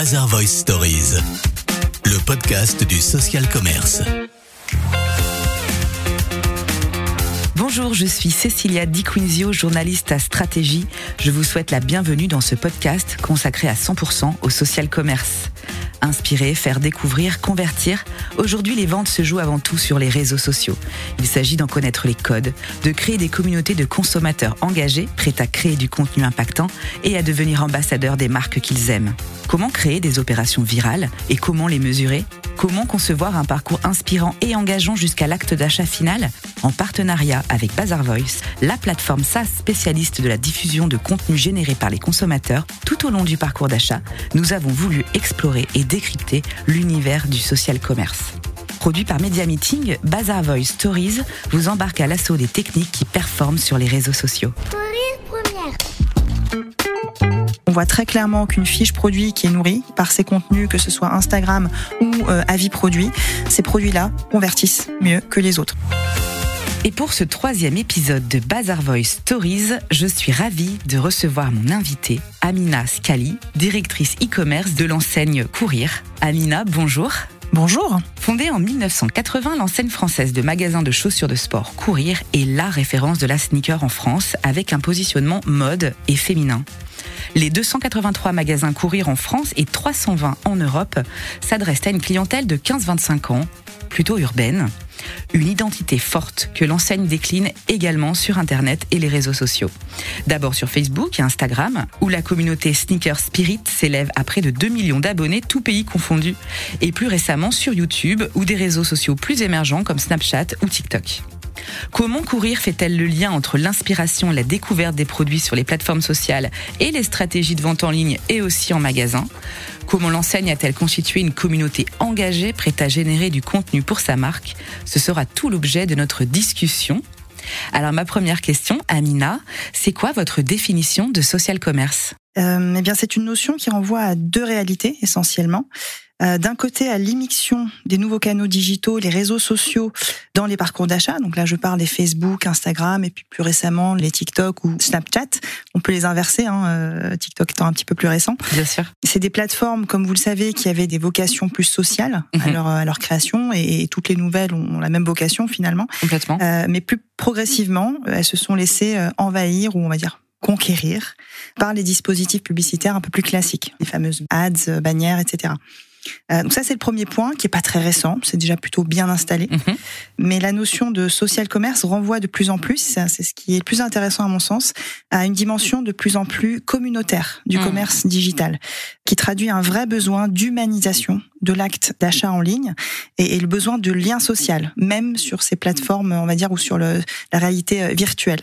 Bazar Voice Stories, le podcast du social commerce. Bonjour, je suis Cecilia Di Quinzio, journaliste à Stratégie. Je vous souhaite la bienvenue dans ce podcast consacré à 100% au social commerce. Inspirer, faire découvrir, convertir. Aujourd'hui, les ventes se jouent avant tout sur les réseaux sociaux. Il s'agit d'en connaître les codes, de créer des communautés de consommateurs engagés, prêts à créer du contenu impactant et à devenir ambassadeurs des marques qu'ils aiment. Comment créer des opérations virales et comment les mesurer? Comment concevoir un parcours inspirant et engageant jusqu'à l'acte d'achat final? En partenariat avec Bazar Voice, la plateforme SaaS spécialiste de la diffusion de contenu généré par les consommateurs tout au long du parcours d'achat, nous avons voulu explorer et décrypter l'univers du social commerce. Produit par Media Meeting, Bazar Voice Stories vous embarque à l'assaut des techniques qui performent sur les réseaux sociaux. On voit très clairement qu'une fiche produit qui est nourrie par ses contenus, que ce soit Instagram ou euh, avis produit, ces produits-là convertissent mieux que les autres. Et pour ce troisième épisode de Bazar Voice Stories, je suis ravie de recevoir mon invitée, Amina Scali, directrice e-commerce de l'enseigne Courir. Amina, bonjour. Bonjour. Fondée en 1980, l'enseigne française de magasins de chaussures de sport Courir est la référence de la sneaker en France avec un positionnement mode et féminin. Les 283 magasins Courir en France et 320 en Europe s'adressent à une clientèle de 15-25 ans, plutôt urbaine. Une identité forte que l'enseigne décline également sur Internet et les réseaux sociaux. D'abord sur Facebook et Instagram, où la communauté Sneaker Spirit s'élève à près de 2 millions d'abonnés, tous pays confondus. Et plus récemment sur YouTube ou des réseaux sociaux plus émergents comme Snapchat ou TikTok. Comment courir fait-elle le lien entre l'inspiration la découverte des produits sur les plateformes sociales et les stratégies de vente en ligne et aussi en magasin? Comment l'enseigne a-t-elle constitué une communauté engagée, prête à générer du contenu pour sa marque? Ce sera tout l'objet de notre discussion. Alors ma première question, Amina, c'est quoi votre définition de social commerce? Euh, Eh bien, c'est une notion qui renvoie à deux réalités essentiellement. Euh, d'un côté à l'immixtion des nouveaux canaux digitaux, les réseaux sociaux dans les parcours d'achat. Donc là, je parle des Facebook, Instagram et puis plus récemment les TikTok ou Snapchat. On peut les inverser, hein, euh, TikTok étant un petit peu plus récent. Bien sûr. C'est des plateformes, comme vous le savez, qui avaient des vocations plus sociales à, mhm. leur, à leur création et, toutes les nouvelles ont la même vocation finalement. Complètement. Euh, mais plus progressivement, elles se sont laissées envahir ou on va dire conquérir par les dispositifs publicitaires un peu plus classiques, les fameuses ads, bannières, etc. Euh, donc ça, c'est le premier point qui est pas très récent, c'est déjà plutôt bien installé. Mhm. Mais la notion de social commerce renvoie de plus en plus, c'est ce qui est le plus intéressant à mon sens, à une dimension de plus en plus communautaire du mhm. commerce digital, qui traduit un vrai besoin d'humanisation de l'acte d'achat en ligne et, le besoin de lien social, même sur ces plateformes, on va dire, ou sur le, la réalité euh, virtuelle.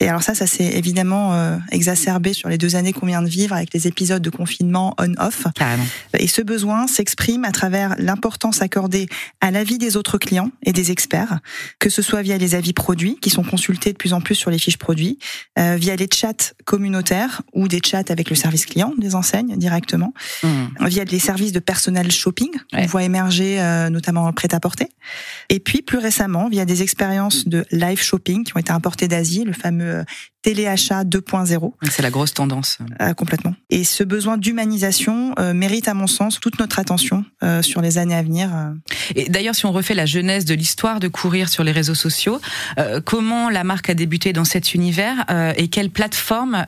Et alors ça, ça s'est évidemment euh, exacerbé sur les deux années qu'on vient de vivre avec les épisodes de confinement on-off. Et ce besoin s'exprime à travers l'importance accordée à l'avis des autres clients et des experts, que ce soit via les avis produits qui sont consultés de plus en plus sur les fiches produits, euh, via les chats communautaires ou des chats avec le service client des enseignes directement, mmh. via les services de personnel shopping on voit émerger euh, notamment le prêt-à-porter. Et puis plus récemment, via des expériences de live shopping qui ont été importées d'Asie, le fameux euh, téléachat 2.0. C'est la grosse tendance. Euh, complètement. Et ce besoin d'humanisation mérite, à mon sens, toute notre attention sur les années à venir. Et d'ailleurs, si on refait la genèse de l'histoire de courir sur les réseaux sociaux, comment la marque a débuté dans cet univers et quelle plateforme,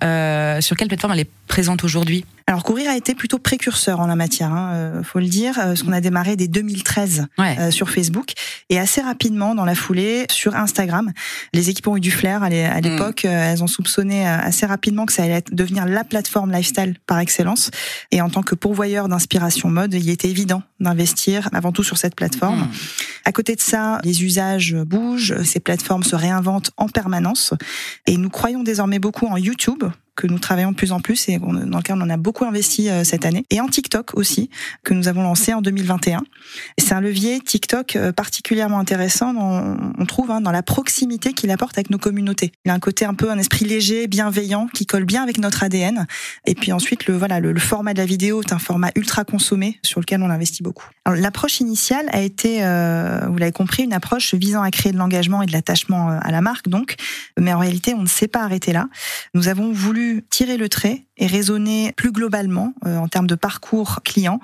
sur quelle plateforme elle est présente aujourd'hui? Alors Courir a été plutôt précurseur en la matière, hein, euh, faut le dire, euh, Ce qu'on a démarré dès 2013 euh, sur Facebook et assez rapidement dans la foulée sur Instagram. Les équipes ont eu du flair à mm. l'époque, elles ont soupçonné assez rapidement que ça allait devenir la plateforme lifestyle par excellence. Et en tant que pourvoyeur d'inspiration mode, il était évident d'investir avant tout sur cette plateforme. Mm. À côté de ça, les usages bougent, ces plateformes se réinventent en permanence et nous croyons désormais beaucoup en YouTube que nous travaillons de plus en plus et dans lequel on en a beaucoup investi euh, cette année. Et en TikTok aussi, que nous avons lancé en 2021. C'est un levier TikTok euh, particulièrement intéressant, on trouve, hein, dans la proximité qu'il apporte avec nos communautés. Il a un côté un peu un esprit léger, bienveillant, qui colle bien avec notre ADN. Et puis ensuite, le voilà, le, format de la vidéo est un format ultra consommé sur lequel on investit beaucoup. L'approche initiale a été, euh, vous l'avez compris, une approche visant à créer de l'engagement et de l'attachement à la marque, donc. Mais en réalité, on ne s'est pas arrêté là. Nous avons voulu tirer le trait et raisonner plus globalement euh, en termes de parcours client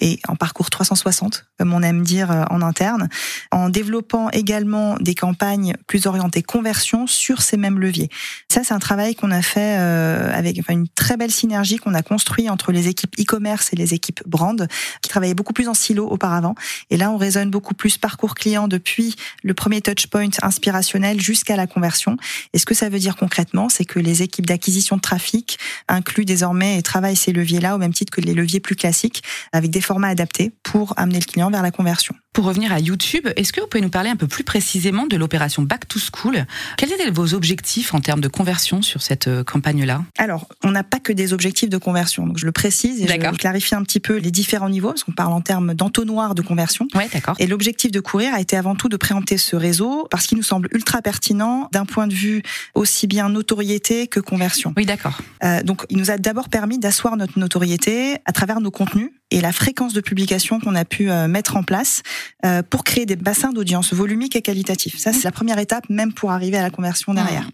et en parcours 360, comme on aime dire euh, en interne, en développant également des campagnes plus orientées conversion sur ces mêmes leviers. Ça, c'est un travail qu'on a fait euh, avec enfin, une très belle synergie qu'on a construit entre les équipes e-commerce et les équipes brand, qui travaillaient beaucoup plus en silo auparavant. Et là, on raisonne beaucoup plus parcours client depuis le premier touchpoint inspirationnel jusqu'à la conversion. Et ce que ça veut dire concrètement, c'est que les équipes d'acquisition trafic incluent désormais et travaillent ces leviers-là au même titre que les leviers plus classiques, avec des formats adaptés pour amener le client vers la conversion. Pour revenir à YouTube, est-ce que vous pouvez nous parler un peu plus précisément de l'opération Back to School? Quels étaient vos objectifs en termes de conversion sur cette euh, campagne-là? Alors, on n'a pas que des objectifs de conversion. Donc, je le précise et je clarifie un petit peu les différents niveaux, parce qu'on parle en termes d'entonnoir de conversion. Ouais, d'accord. Et l'objectif de courir a été avant tout de préempter ce réseau, parce qu'il nous semble ultra pertinent d'un point de vue aussi bien notoriété que conversion. Oui, d'accord. Euh, donc, il nous a d'abord permis d'asseoir notre notoriété à travers nos contenus et la fréquence de publication qu'on a pu euh, mettre en place euh, pour créer des bassins d'audience volumiques et qualitatifs. Ça, c'est la première étape, même pour arriver à la conversion derrière. Mmh.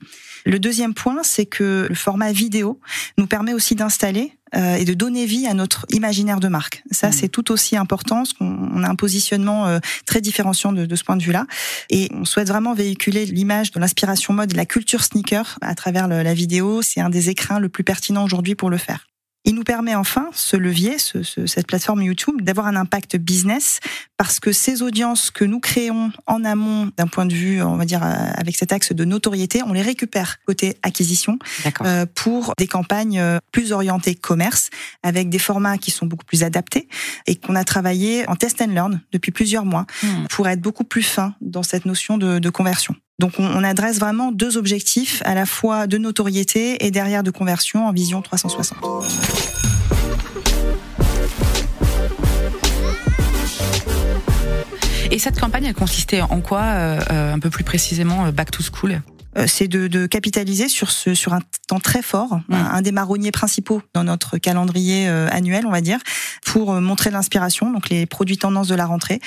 Le deuxième point, c'est que le format vidéo nous permet aussi d'installer euh, et de donner vie à notre imaginaire de marque. Ça, mmh. c'est tout aussi important, parce qu'on a un positionnement très différenciant de, de ce point de vue-là. Et on souhaite vraiment véhiculer l'image de l'inspiration mode, de la culture sneaker à travers le, la vidéo. C'est un des écrins le plus pertinent aujourd'hui pour le faire. Il nous permet enfin, ce levier, ce, ce, cette plateforme YouTube, d'avoir un impact business parce que ces audiences que nous créons en amont d'un point de vue, on va dire, euh, avec cet axe de notoriété, on les récupère côté acquisition euh, pour des campagnes euh, plus orientées commerce avec des formats qui sont beaucoup plus adaptés et qu'on a travaillé en test and learn depuis plusieurs mois hmm. pour être beaucoup plus fin dans cette notion de, de conversion. Donc on, adresse vraiment deux objectifs, à la fois de notoriété et derrière de conversion en vision 360. Et cette campagne, elle consistait en quoi, euh, euh, un peu plus précisément, euh, Back to School? C'est de, de, capitaliser sur ce sur un temps très fort, un, des marronniers principaux dans notre calendrier euh, annuel, on va dire, pour euh, montrer l'inspiration, donc les produits tendances de la rentrée,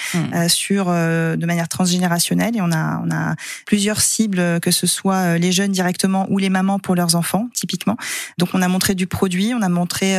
sur de manière transgénérationnelle. Et on a on a plusieurs cibles, que ce soit les jeunes directement ou les mamans pour leurs enfants, typiquement. Donc on a montré du produit, on a montré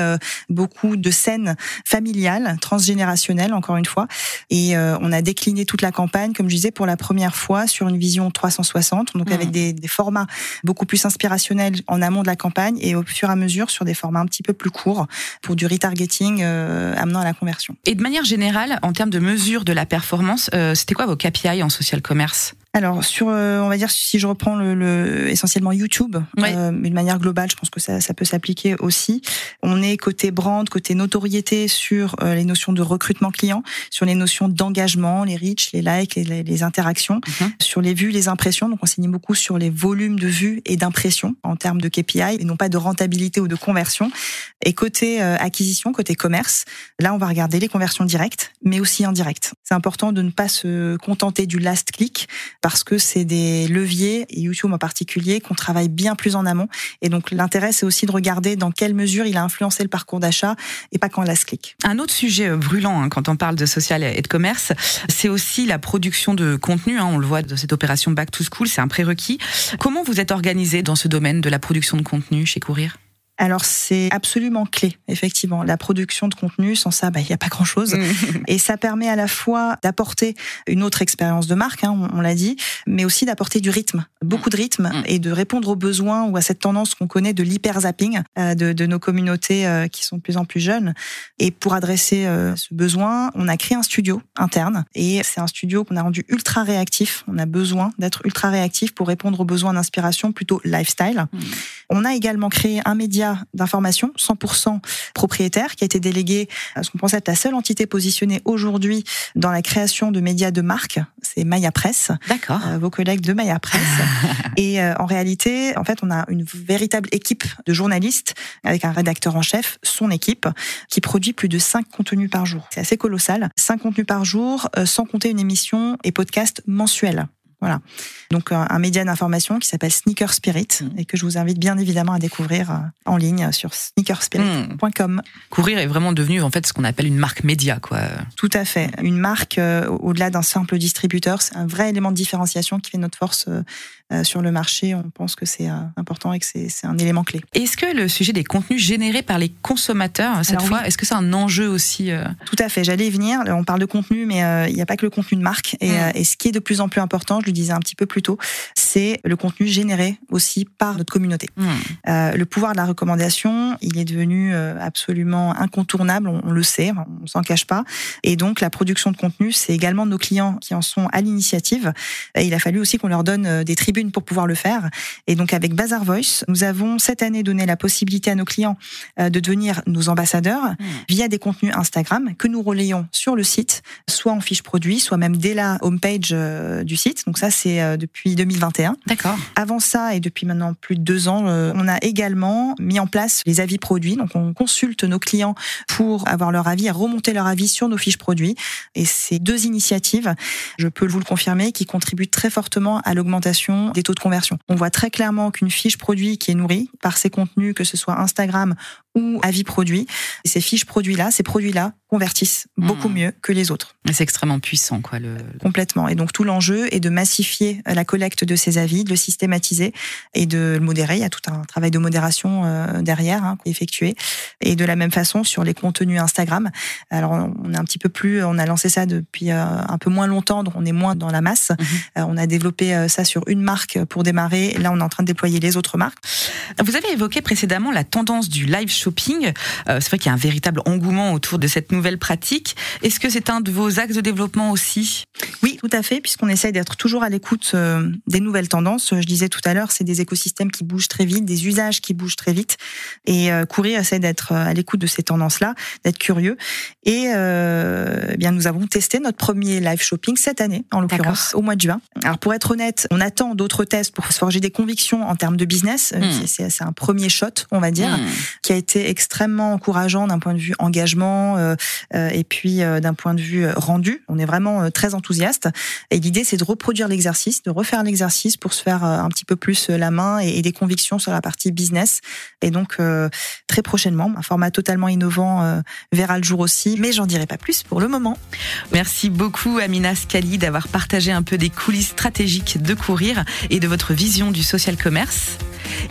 beaucoup de scènes familiales, transgénérationnelles, encore une fois, et on a décliné toute la campagne, comme je disais, pour la première fois sur une vision 360, donc avec des des formats beaucoup plus inspirationnels en amont de la campagne et au fur et à mesure sur des formats un petit peu plus courts pour du retargeting euh, amenant à la conversion. Et de manière générale, en termes de mesure de la performance, euh, c'était quoi vos KPI en social commerce? Alors sur, euh, on va dire si je reprends le, le essentiellement YouTube, euh, mais de manière globale, je pense que ça, ça peut s'appliquer aussi. On est côté brand, côté notoriété sur euh, les notions de recrutement client, sur les notions d'engagement, les reach, les likes, les, les interactions, mhm. sur les vues, les impressions. Donc on signe beaucoup sur les volumes de vues et d'impressions en termes de KPI et non pas de rentabilité ou de conversion. Et côté acquisition, côté commerce, là on va regarder les conversions directes, mais aussi indirectes. C'est important de ne pas se contenter du last click parce que c'est des leviers, et YouTube en particulier, qu'on travaille bien plus en amont. Et donc l'intérêt, c'est aussi de regarder dans quelle mesure il a influencé le parcours d'achat et pas quand la clic. Un autre sujet euh, brûlant hein, quand on parle de social et de commerce, c'est aussi la production de contenu. Hein, on le voit dans cette opération Back to School, c'est un prérequis. Comment vous êtes organisé dans ce domaine de la production de contenu chez Courir? Alors c'est absolument clé, effectivement. La production de contenu, sans ça, bah, il n'y a pas grand-chose. et ça permet à la fois d'apporter une autre expérience de marque, hein, on, l'a dit, mais aussi d'apporter du rythme, beaucoup de rythme, mm. et de répondre aux besoins ou à cette tendance qu'on connaît de l'hyper-zapping euh, de, de, nos communautés euh, qui sont de plus en plus jeunes. Et pour adresser euh, ce besoin, on a créé un studio interne, et c'est un studio qu'on a rendu ultra réactif. On a besoin d'être ultra réactif pour répondre aux besoins d'inspiration plutôt lifestyle. On a également créé un média d'information 100% propriétaire qui a été délégué à ce qu'on pense être la seule entité positionnée aujourd'hui dans la création de médias de marque. C'est Maya Press. D'accord. Euh, vos collègues de Maya Press. et euh, en réalité, en fait, on a une véritable équipe de journalistes avec un rédacteur en chef, son équipe, qui produit plus de 5 contenus par jour. C'est assez colossal. 5 contenus par jour, euh, sans compter une émission et podcast mensuel. Voilà. Donc un média d'information qui s'appelle Sneaker Spirit Mm. et que je vous invite bien évidemment à découvrir euh, en ligne sur sneakerspirit.com. Courir est vraiment devenu en fait ce qu'on appelle une marque média, quoi. Tout à fait. Une marque, euh, au-delà d'un simple distributeur, c'est un vrai élément de différenciation qui fait notre force euh, euh, sur le marché. On pense que c'est euh, important et que c'est un élément clé. Est-ce que le sujet des contenus générés par les consommateurs cette Alors fois, oui. est-ce que c'est un enjeu aussi euh, Tout à fait. J'allais y venir. On parle de contenu, mais euh, il n'y a pas que le contenu de marque. Et, Mm. euh, et ce qui est de plus en plus important, je le disais un petit peu plus tôt, c'est le contenu généré aussi par notre communauté. Euh, le pouvoir de la recommandation, il est devenu euh, absolument incontournable, on, le sait, on s'en cache pas. Et donc la production de contenu, c'est également nos clients qui en sont à l'initiative. Et il a fallu aussi qu'on leur donne euh, des pour pouvoir le faire. Et donc avec Bazar Voice, nous avons cette année donné la possibilité à nos clients euh, de devenir nos ambassadeurs via des contenus Instagram que nous relayons sur le site, soit en fiche produit, soit même dès la homepage euh, du site. Donc ça, c'est euh, depuis 2021. D'accord. Avant ça, et depuis maintenant plus de deux ans, on a également mis en place les avis produits. Donc, on consulte nos clients pour avoir leur avis et remonter leur avis sur nos fiches produits. Et ces deux initiatives, je peux vous le confirmer, qui contribuent très fortement à l'augmentation des taux de conversion. On voit très clairement qu'une fiche produit qui est nourrie par ces contenus, que ce soit Instagram ou avis produit, et ces fiches produits-là, ces produits-là convertissent beaucoup Mhm. mieux que les autres. C'est extrêmement puissant, quoi. Le... Complètement. Et donc tout l'enjeu est de massifier la collecte de ces avis, de le systématiser et de le modérer. Il y a tout un travail de modération euh, derrière hein, effectué. Et de la même façon sur les contenus Instagram. Alors on est un petit peu plus, on a lancé ça depuis euh, un peu moins longtemps, donc on est moins dans la masse. Mhm. Euh, on a développé euh, ça sur une marque pour démarrer. Là on est en train de déployer les autres marques. Vous avez évoqué précédemment la tendance du live shopping. Euh, c'est vrai qu'il y a un véritable engouement autour de cette nouvelle pratique. Est-ce que c'est un de vos axes de développement aussi? Oui, tout à fait, puisqu'on essaye d'être toujours à l'écoute euh, des nouvelles tendances. Je disais tout à l'heure, c'est des écosystèmes qui bougent très vite, des usages qui bougent très vite. Et euh, Courir essaie d'être à l'écoute de ces tendances-là, d'être curieux. Et eh bien, nous avons testé notre premier live shopping cette année, en l'occurrence, au mois de juin. Alors, pour être honnête, on attend d'autres tests pour se forger des convictions en termes de business. Euh, Mm. c'est- C'est c'est un premier shot, on va dire Hmm. qui a été extrêmement encourageant d'un point de vue engagement euh, euh, et puis euh, d'un point de vue euh, rendu. On est vraiment très enthousiaste. Et l'idée, c'est de reproduire l'exercice, de refaire l'exercice pour se faire un petit peu plus la main et, et des convictions sur la partie business. Et donc, très prochainement, un format totalement innovant verra le jour aussi. Mais j'en dirai pas plus pour le moment. Merci beaucoup Amina Scali d'avoir partagé un peu des coulisses stratégiques de courir et de votre vision du social commerce.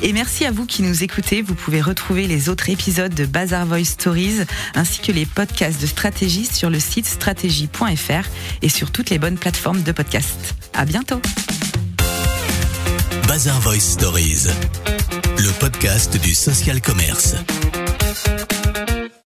Et merci à vous qui nous écoutez. Vous pouvez retrouver les autres épisodes de Bazar Voice Stories ainsi que les podcasts de stratégie sur le site stratégie.fr et sur toutes les bonnes plateformes de podcast. À bientôt. Bazar Voice Stories, le podcast du social commerce.